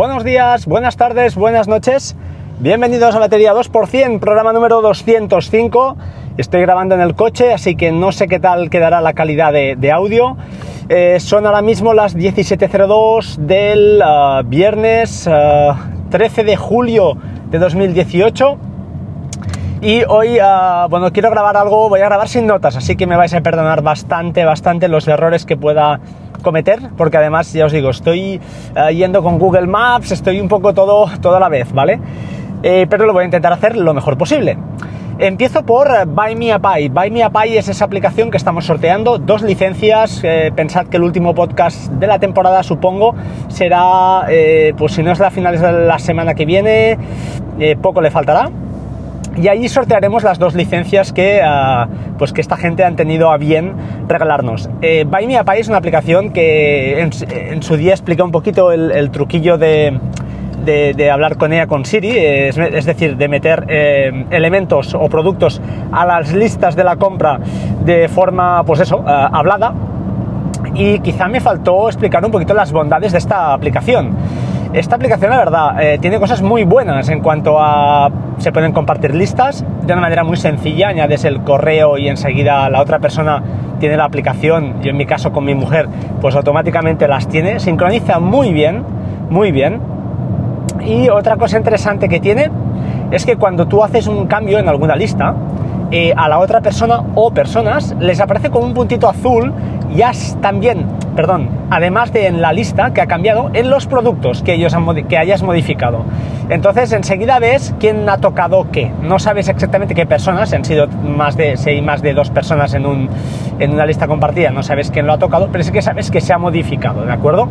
Buenos días, buenas tardes, buenas noches. Bienvenidos a Batería 2%, programa número 205. Estoy grabando en el coche, así que no sé qué tal quedará la calidad de, audio. Eh, son ahora mismo las 17.02 del uh, viernes 13 uh, de julio de 2018. Y hoy, uh, bueno, quiero grabar algo, voy a grabar sin notas, así que me vais a perdonar bastante, bastante los errores que pueda cometer, porque además, ya os digo, estoy eh, yendo con Google Maps, estoy un poco todo, todo a la vez, ¿vale? Eh, pero lo voy a intentar hacer lo mejor posible. Empiezo por Buy Me a Pie. Buy Me a Pie es esa aplicación que estamos sorteando, dos licencias. Eh, pensad que el último podcast de la temporada, supongo, será, pues si no es a finales de la semana que viene, poco le faltará y allí sortearemos las dos licencias que, ah, pues que esta gente han tenido a bien regalarnos. Eh, Buy Me a Pie es una aplicación que en, su día explica un poquito el, truquillo de, de, hablar con ella con Siri, es, decir, de meter eh, elementos o productos a las listas de la compra de forma, pues eso, ah, hablada. Y quizá me faltó explicar un poquito las bondades de esta aplicación. Esta aplicación, la verdad, eh, tiene cosas muy buenas en cuanto a... Se pueden compartir listas. De una manera muy sencilla, añades el correo y enseguida la otra persona tiene la aplicación, yo en mi caso con mi mujer, pues automáticamente las tiene, sincroniza muy bien, muy bien. Y otra cosa interesante que tiene es que cuando tú haces un cambio en alguna lista, eh, a la otra persona o personas les aparece con un puntito azul ya también, perdón, además de en la lista que ha cambiado, en los productos que, ellos que hayas modificado. Entonces enseguida ves quién ha tocado qué. No sabes exactamente qué personas, han sido más de, si hay más de dos personas en, un, en una lista compartida, no sabes quién lo ha tocado, pero sí que sabes que se ha modificado, ¿de acuerdo?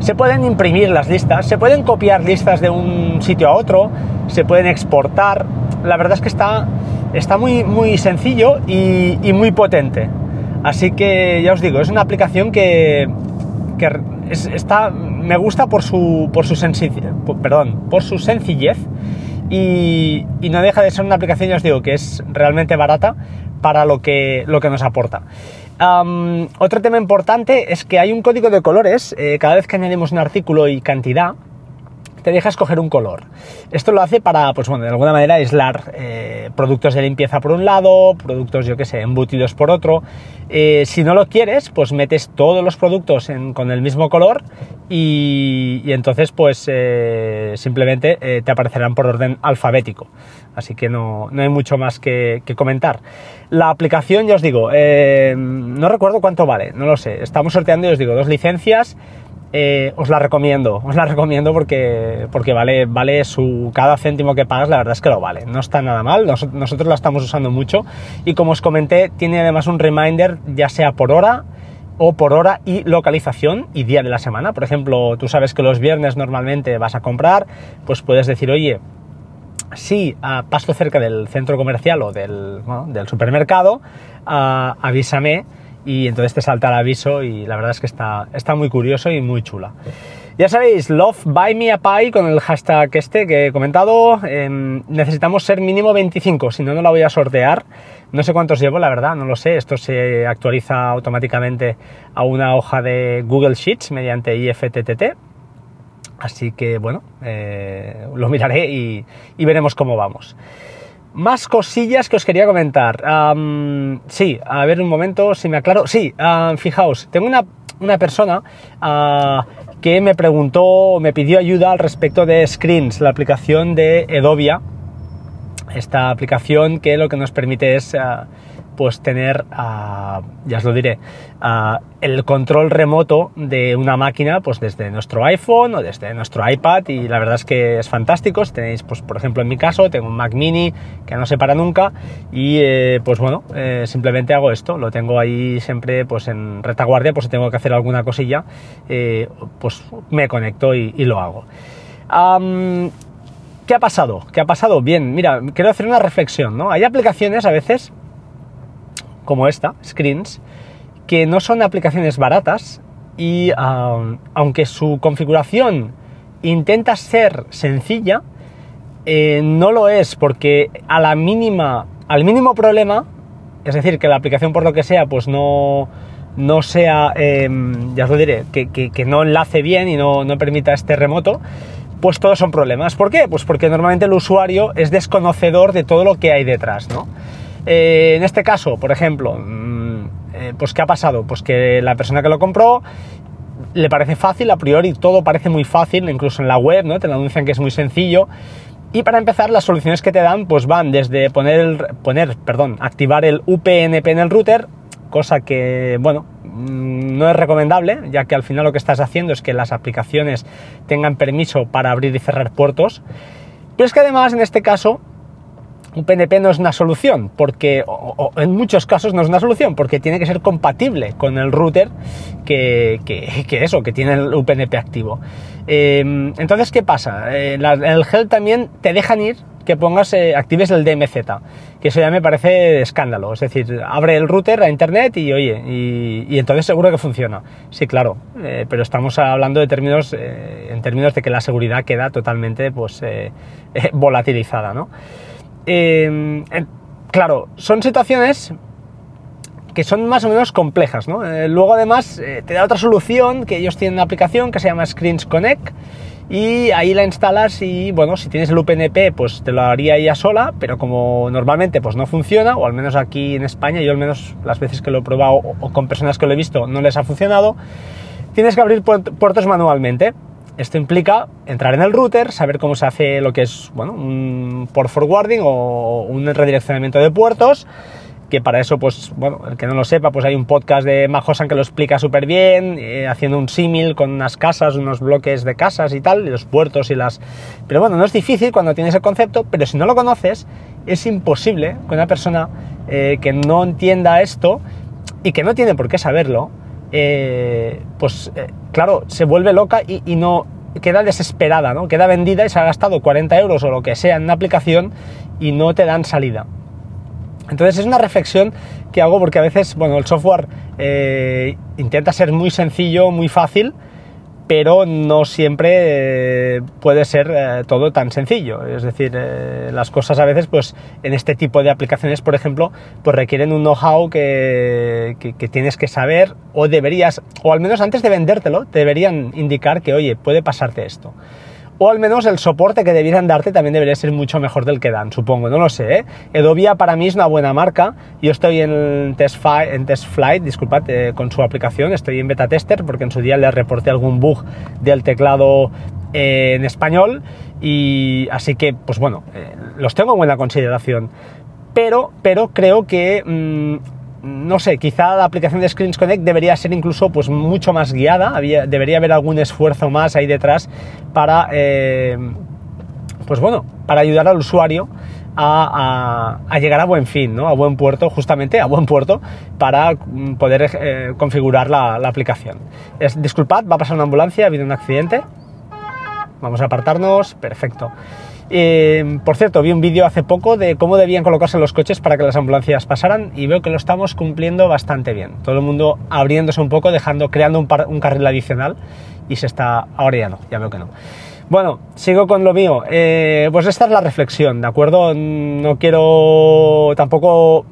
Se pueden imprimir las listas, se pueden copiar listas de un sitio a otro, se pueden exportar. La verdad es que está, está muy, muy sencillo y muy potente. Así que ya os digo, es una aplicación que, está, me gusta por su, por su, sencillez, perdón, por su sencillez y, no deja de ser una aplicación, ya os digo, que es realmente barata para lo que, lo que nos aporta. otro tema importante es que hay un código de colores, eh, cada vez que añadimos un artículo y cantidad, te deja escoger un color. Esto lo hace para, pues bueno, de alguna manera aislar eh, productos de limpieza por un lado, productos, yo que sé, embutidos por otro. Eh, si no lo quieres, pues metes todos los productos con el mismo color y, entonces pues eh, simplemente te aparecerán por orden alfabético. Así que no, hay mucho más que, que, comentar. La aplicación, ya os digo, no recuerdo cuánto vale, no lo sé. Estamos sorteando, ya os digo, dos licencias eh, os la recomiendo, os la recomiendo porque, porque vale, vale su, cada céntimo que pagas, la verdad es que lo vale, no está nada mal, nosotros la estamos usando mucho y como os comenté, tiene además un reminder ya sea por hora o por hora y localización y día de la semana. Por ejemplo, tú sabes que los viernes normalmente vas a comprar, pues puedes decir, oye, si paso cerca del centro comercial o del, supermercado, ah, avísame y entonces te salta el aviso y la verdad es que está, está muy curioso y muy chula. Ya sabéis, Love Buy Me a Pie con el hashtag este que he comentado. Em, necesitamos ser mínimo 25, si no, no la voy a sortear. No sé cuántos llevo, la verdad, no lo sé. Esto se actualiza automáticamente a una hoja de Google Sheets mediante IFTTT. Así que bueno, eh, lo miraré y, y veremos cómo vamos. Más cosillas que os quería comentar. sí, a ver un momento si me aclaro. Sí, fijaos, tengo una, persona ah, que me preguntó, me pidió ayuda al respecto de Screens, la aplicación de Edovia. Esta aplicación que lo que nos permite es ah, pues tener, ah, ya os lo diré, ah, el control remoto de una máquina pues desde nuestro iPhone o desde nuestro iPad y la verdad es que es fantástico. Si tenéis, pues por ejemplo en mi caso, tengo un Mac mini que no se para nunca y eh, pues bueno, eh, simplemente hago esto, lo tengo ahí siempre pues en retaguardia, pues si tengo que hacer alguna cosilla, eh, pues me conecto y, lo hago. ¿Qué ha pasado? ¿Qué ha pasado? Bien, mira, quiero hacer una reflexión, ¿no? Hay aplicaciones a veces como esta, Screens, que no son aplicaciones baratas y aunque su configuración intenta ser sencilla, eh, no lo es porque a la mínima, al mínimo problema es decir, que la aplicación por lo que sea, pues no, no sea, em, ya os lo diré, que, no enlace bien y no, no permita este remoto, pues todos son problemas. ¿Por qué? Pues porque normalmente el usuario es desconocedor de todo lo que hay detrás, ¿no? Eh, en este caso, por ejemplo, mm, eh, pues ¿qué ha pasado? Pues que la persona que lo compró le parece fácil, a priori todo parece muy fácil, incluso en la web, ¿no? Te lo anuncian que es muy sencillo. Y para empezar, las soluciones que te dan, pues van desde poner, poner, perdón, activar el UPnP en el router, cosa que, bueno, mm, no es recomendable, ya que al final lo que estás haciendo es que las aplicaciones tengan permiso para abrir y cerrar puertos. Pero es que además, en este caso, un PNP no es una solución, porque en muchos casos no es una solución, porque tiene que ser compatible con el router que, eso, que tiene el UPnP activo. Em, entonces, ¿qué pasa? Eh, el GEL también te dejan ir que pongas, eh, actives el DMZ, que eso ya me parece escándalo. Es decir, abre el router a internet y oye, y, entonces seguro que funciona. Sí, claro, eh, pero estamos hablando de términos, en términos de que la seguridad queda totalmente pues, volatilizada, ¿no? Em, claro, son situaciones que son más o menos complejas, ¿no? Eh, luego además eh, te da otra solución, que ellos tienen una aplicación que se llama Screens Connect y ahí la instalas y bueno, si tienes el UPnP pues te lo haría ella sola, pero como normalmente pues no funciona, o al menos aquí en España, yo al menos las veces que lo he probado o con personas que lo he visto no les ha funcionado, tienes que abrir puertos manualmente. Esto implica entrar en el router, saber cómo se hace lo que es bueno, un port forwarding o un redireccionamiento de puertos, que para eso, pues, bueno, el que no lo sepa, pues hay un podcast de Majosan que lo explica súper bien, eh, haciendo un símil con unas casas, unos bloques de casas y tal, y los puertos y las... Pero bueno, no es difícil cuando tienes el concepto, pero si no lo conoces, es imposible que una persona eh, que no entienda esto y que no tiene por qué saberlo, eh, pues eh, claro, se vuelve loca y, no queda desesperada, ¿no? Queda vendida y se ha gastado 40 euros o lo que sea en una aplicación y no te dan salida. Entonces es una reflexión que hago porque a veces, bueno, el software eh, intenta ser muy sencillo, muy fácil, pero no siempre eh, puede ser eh, todo tan sencillo. Es decir, eh, las cosas a veces, pues en este tipo de aplicaciones, por ejemplo, pues requieren un know-how que, que, tienes que saber o deberías, o al menos antes de vendértelo, te deberían indicar que, oye, puede pasarte esto o al menos el soporte que debieran darte también debería ser mucho mejor del que dan, supongo, no lo sé. ¿eh? Edovia para mí es una buena marca, yo estoy en Test, en Flight, disculpad, eh, con su aplicación, estoy en beta tester porque en su día le reporté algún bug del teclado eh, en español y así que, pues bueno, eh, los tengo en buena consideración. Pero, pero creo que mm, no sé, quizá la aplicación de Screens Connect debería ser incluso pues mucho más guiada, debería haber algún esfuerzo más ahí detrás para, eh, pues bueno, para ayudar al usuario a, llegar a buen fin, ¿no? a buen puerto, justamente a buen puerto, para mm, poder eh, configurar la, aplicación. disculpad, va a pasar una ambulancia, ha habido un accidente. Vamos a apartarnos, perfecto. Eh, por cierto, vi un vídeo hace poco de cómo debían colocarse los coches para que las ambulancias pasaran y veo que lo estamos cumpliendo bastante bien. Todo el mundo abriéndose un poco, dejando, creando un, carril adicional y se está... Ahora ya no, ya veo que no. Bueno, sigo con lo mío. Eh, pues esta es la reflexión, ¿de acuerdo? No quiero tampoco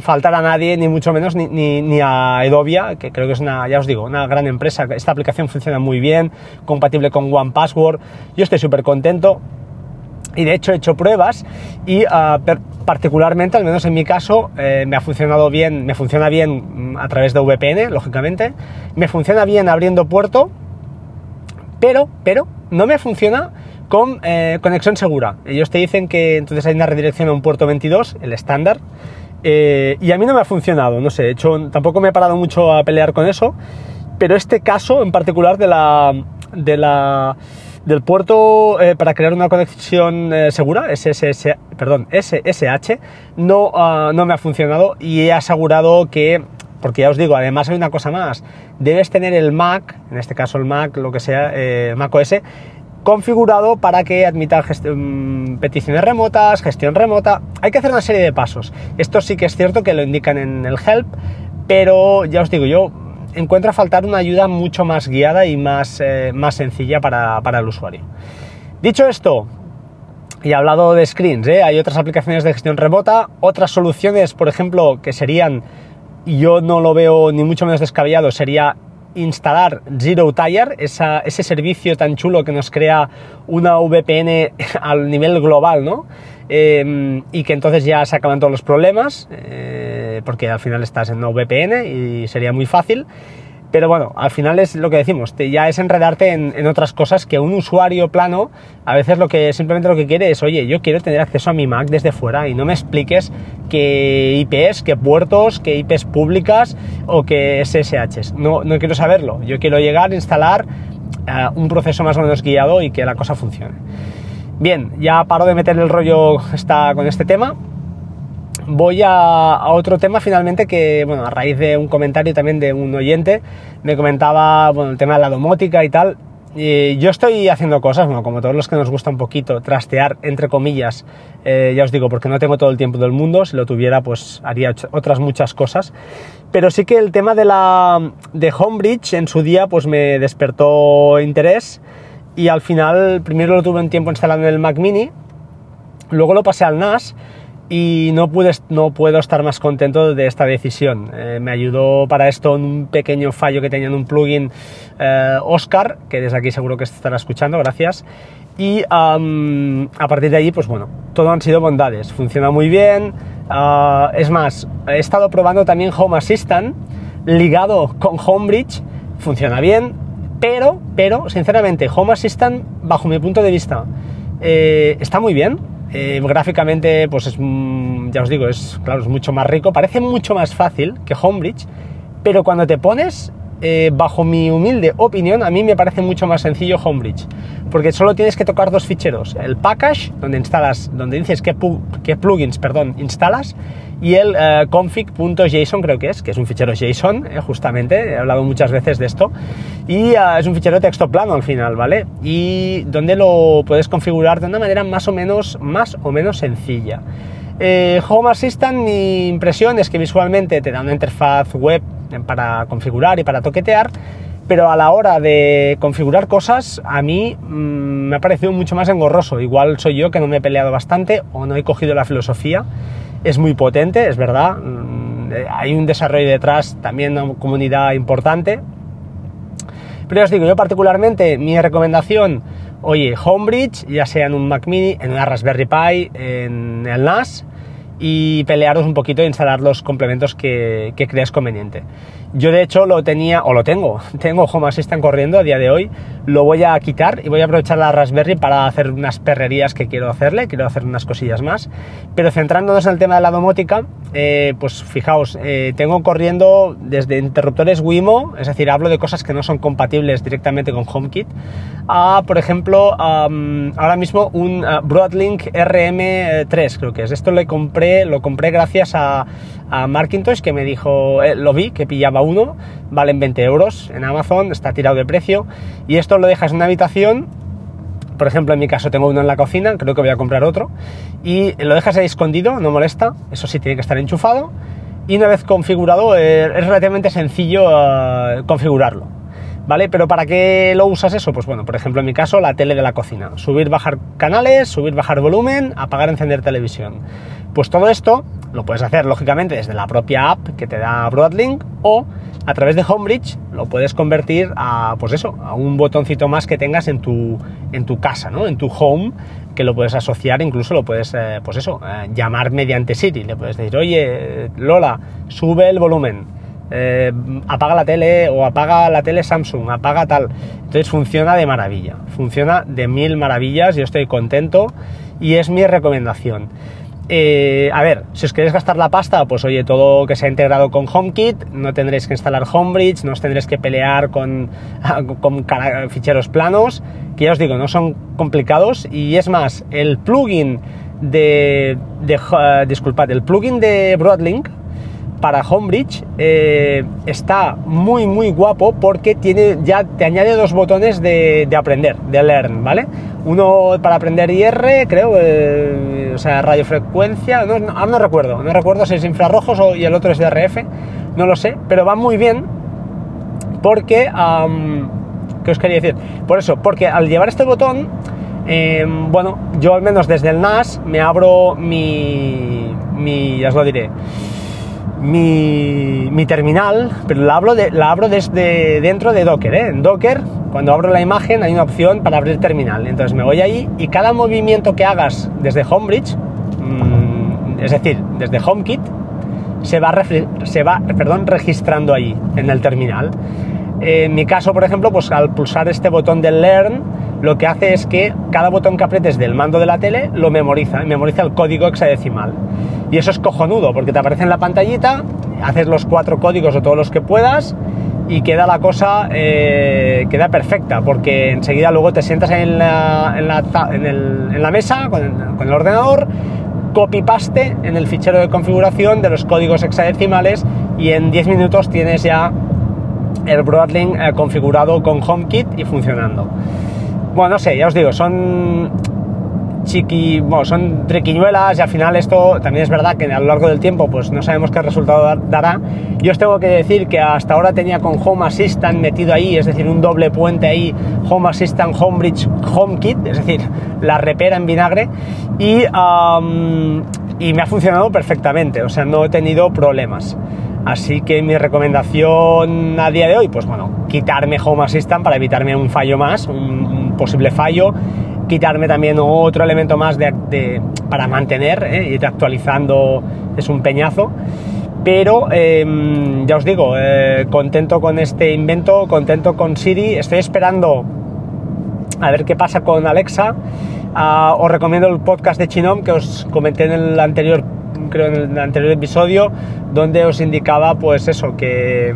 faltar a nadie, ni mucho menos, ni, a Edovia, que creo que es una, ya os digo, una gran empresa. Esta aplicación funciona muy bien, compatible con One Password. Yo estoy súper contento. Y de hecho he hecho pruebas y ah, particularmente, al menos en mi caso, eh, me ha funcionado bien, me funciona bien mm, a través de VPN, lógicamente. Me funciona bien abriendo puerto, pero, pero no me funciona con eh, conexión segura. Ellos te dicen que entonces hay una redirección a un puerto 22, el estándar, eh, y a mí no me ha funcionado, no sé, hecho, tampoco me he parado mucho a pelear con eso, pero este caso en particular de la, de la, del puerto eh, para crear una conexión eh, segura, SSH, perdón, SSH, no, ah, no me ha funcionado y he asegurado que, porque ya os digo, además hay una cosa más, debes tener el Mac, en este caso el Mac, lo que sea, Mac OS, configurado para que admita mm, peticiones remotas, gestión remota. Hay que hacer una serie de pasos. Esto sí que es cierto que lo indican en el help, pero ya os digo, yo encuentro a faltar una ayuda mucho más guiada y más, eh, más sencilla para, el usuario. Dicho esto, Y hablado de screens, ¿eh? hay otras aplicaciones de gestión remota, otras soluciones, por ejemplo, que serían, yo no lo veo ni mucho menos descabellado, sería instalar Zero Tire, ese servicio tan chulo que nos crea una VPN al nivel global, ¿no? Em, y que entonces ya se acaban todos los problemas, eh, porque al final estás en una VPN y sería muy fácil. Pero bueno, al final es lo que decimos, ya es enredarte en, otras cosas que un usuario plano a veces lo que simplemente lo que quiere es, oye, yo quiero tener acceso a mi Mac desde fuera y no me expliques qué IPs, qué puertos, qué IPs públicas o qué SSHs. No, no quiero saberlo. Yo quiero llegar, instalar eh, un proceso más o menos guiado y que la cosa funcione. Bien, ya paro de meter el rollo con este tema voy a, otro tema finalmente que, bueno, a raíz de un comentario también de un oyente, me comentaba, bueno, el tema de la domótica y tal. Y yo estoy haciendo cosas, bueno, como todos los que nos gusta un poquito, trastear, entre comillas, eh, ya os digo, porque no tengo todo el tiempo del mundo, si lo tuviera, pues haría otras muchas cosas. Pero sí que el tema de la de Homebridge en su día, pues me despertó interés y al final, primero lo tuve un tiempo instalado en el Mac Mini, luego lo pasé al NAS y no, pude, no puedo estar más contento de esta decisión. Eh, me ayudó para esto un pequeño fallo que tenía en un plugin eh, Oscar, que desde aquí seguro que estará escuchando, gracias. Y a partir de allí, pues bueno, todo han sido bondades. Funciona muy bien. Ah, es más, he estado probando también Home Assistant ligado con Homebridge. Funciona bien, pero, pero, sinceramente, Home Assistant, bajo mi punto de vista, eh, está muy bien eh, gráficamente, pues es, mm, ya os digo, es, claro, es mucho más rico, parece mucho más fácil que Homebridge, pero cuando te pones, eh, bajo mi humilde opinión, a mí me parece mucho más sencillo Homebridge, porque solo tienes que tocar dos ficheros, el package, donde instalas, donde dices qué, qué plugins, perdón, instalas, y el eh, config.json creo que es, que es un fichero JSON, eh, justamente, he hablado muchas veces de esto, y eh, es un fichero de texto plano al final, ¿vale? Y donde lo puedes configurar de una manera más o menos, más o menos sencilla. Home Assistant, mi impresión es que visualmente te da una interfaz web para configurar y para toquetear, pero a la hora de configurar cosas, a mí mm, me ha parecido mucho más engorroso. Igual soy yo que no me he peleado bastante o no he cogido la filosofía es muy potente, es verdad. Mm, hay un desarrollo detrás, también una comunidad importante. Pero os digo, yo particularmente, mi recomendación, oye, Homebridge, ya sea en un Mac Mini, en una Raspberry Pi, en el NAS, y pelearos un poquito e instalar los complementos que, que creas conveniente. Yo de hecho lo tenía, o lo tengo, tengo Home Assistant corriendo a día de hoy, lo voy a quitar y voy a aprovechar la Raspberry para hacer unas perrerías que quiero hacerle, quiero hacer unas cosillas más, pero centrándonos en el tema de la domótica, eh, pues fijaos, eh, tengo corriendo desde interruptores Wimo, es decir, hablo de cosas que no son compatibles directamente con HomeKit, a, por ejemplo, ahora mismo un uh, Broadlink RM3 creo que es, esto lo compré, lo compré gracias a, a Markintosh que me dijo, eh, lo vi, que pillaba uno, valen 20 euros en Amazon, está tirado de precio, y esto lo dejas en una habitación, por ejemplo en mi caso tengo uno en la cocina, creo que voy a comprar otro, y lo dejas ahí escondido, no molesta, eso sí tiene que estar enchufado, y una vez configurado eh, es relativamente sencillo eh, configurarlo. ¿Vale? Pero ¿para qué lo usas eso? Pues bueno, por ejemplo, en mi caso, la tele de la cocina. Subir, bajar canales, subir, bajar volumen, apagar, encender televisión. Pues todo esto lo puedes hacer, lógicamente, desde la propia app que te da Broadlink o a través de Homebridge lo puedes convertir a, pues eso, a un botoncito más que tengas en tu, en tu casa, ¿no? En tu home, que lo puedes asociar, incluso lo puedes, eh, pues eso, eh, llamar mediante Siri. Le puedes decir, oye, Lola, sube el volumen eh, apaga la tele o apaga la tele Samsung, apaga tal. Entonces funciona de maravilla, funciona de mil maravillas, yo estoy contento y es mi recomendación. Eh, a ver, si os queréis gastar la pasta, pues oye, todo que sea integrado con HomeKit, no tendréis que instalar HomeBridge, no os tendréis que pelear con, ficheros planos, que ya os digo, no son complicados. Y es más, el plugin de, de uh, disculpad, el plugin de Broadlink, para Homebridge eh, está muy muy guapo porque tiene ya te añade dos botones de, aprender, de learn, ¿vale? Uno para aprender IR, creo, eh, o sea, radiofrecuencia, no, no, no, recuerdo, no recuerdo si es infrarrojos o, el otro es de RF, no lo sé, pero va muy bien porque, ¿qué os quería decir? Por eso, porque al llevar este botón em, bueno, yo al menos desde el NAS me abro mi, mi ya os lo diré, mi, mi terminal, pero la abro, de, la abro desde dentro de Docker. ¿eh? En Docker, cuando abro la imagen, hay una opción para abrir terminal. Entonces me voy ahí y cada movimiento que hagas desde Homebridge, mmm, es decir, desde HomeKit, se va, se va perdón, registrando ahí en el terminal. En mi caso, por ejemplo, pues al pulsar este botón de Learn, lo que hace es que cada botón que aprietes del mando de la tele lo memoriza, memoriza el código hexadecimal. Y eso es cojonudo, porque te aparece en la pantallita, haces los cuatro códigos o todos los que puedas y queda la cosa, eh, queda perfecta, porque enseguida luego te sientas en la, mesa con el, con el ordenador, copy-paste en el fichero de configuración de los códigos hexadecimales y en 10 minutos tienes ya el Broadlink eh, configurado con HomeKit y funcionando. Bueno, no sé, ya os digo, son chiqui, son y al final esto también es verdad que a lo largo del tiempo pues no sabemos qué resultado dará. Yo os tengo que decir que hasta ahora tenía con Home Assistant metido ahí, es decir, un doble puente ahí, Home Assistant, Homebridge, HomeKit, es decir, la repera en vinagre y, y me ha funcionado perfectamente, o sea, no he tenido problemas. Así que mi recomendación a día de hoy, pues bueno, quitarme Home Assistant para evitarme un fallo más, un, posible fallo quitarme también otro elemento más de, para mantener, ¿eh? ir actualizando es un peñazo. Pero eh, ya os digo, eh, contento con este invento, contento con Siri, estoy esperando a ver qué pasa con Alexa. Uh, os recomiendo el podcast de Chinom que os comenté en el anterior, creo en el anterior episodio, donde os indicaba pues eso, que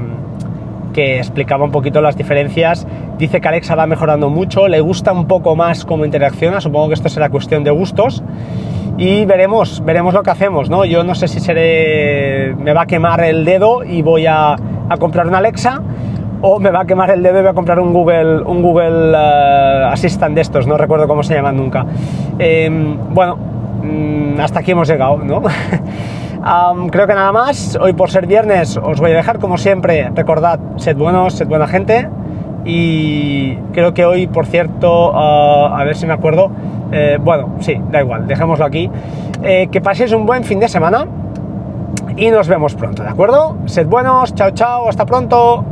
que explicaba un poquito las diferencias. Dice que Alexa va mejorando mucho, le gusta un poco más cómo interacciona, supongo que esto será cuestión de gustos. Y veremos, veremos lo que hacemos, ¿no? Yo no sé si seré. me va a quemar el dedo y voy a, a comprar una Alexa. O me va a quemar el dedo voy a comprar un Google, un Google uh, Assistant de estos, no recuerdo cómo se llaman nunca. Eh, bueno, mmm, hasta aquí hemos llegado, ¿no? Creo que nada más. Hoy por ser viernes os voy a dejar, como siempre, recordad, sed buenos, sed buena gente. Y creo que hoy, por cierto, uh, a ver si me acuerdo. Eh, bueno, sí, da igual, dejémoslo aquí. Eh, que paséis un buen fin de semana y nos vemos pronto, ¿de acuerdo? Sed buenos, chao, chao, hasta pronto.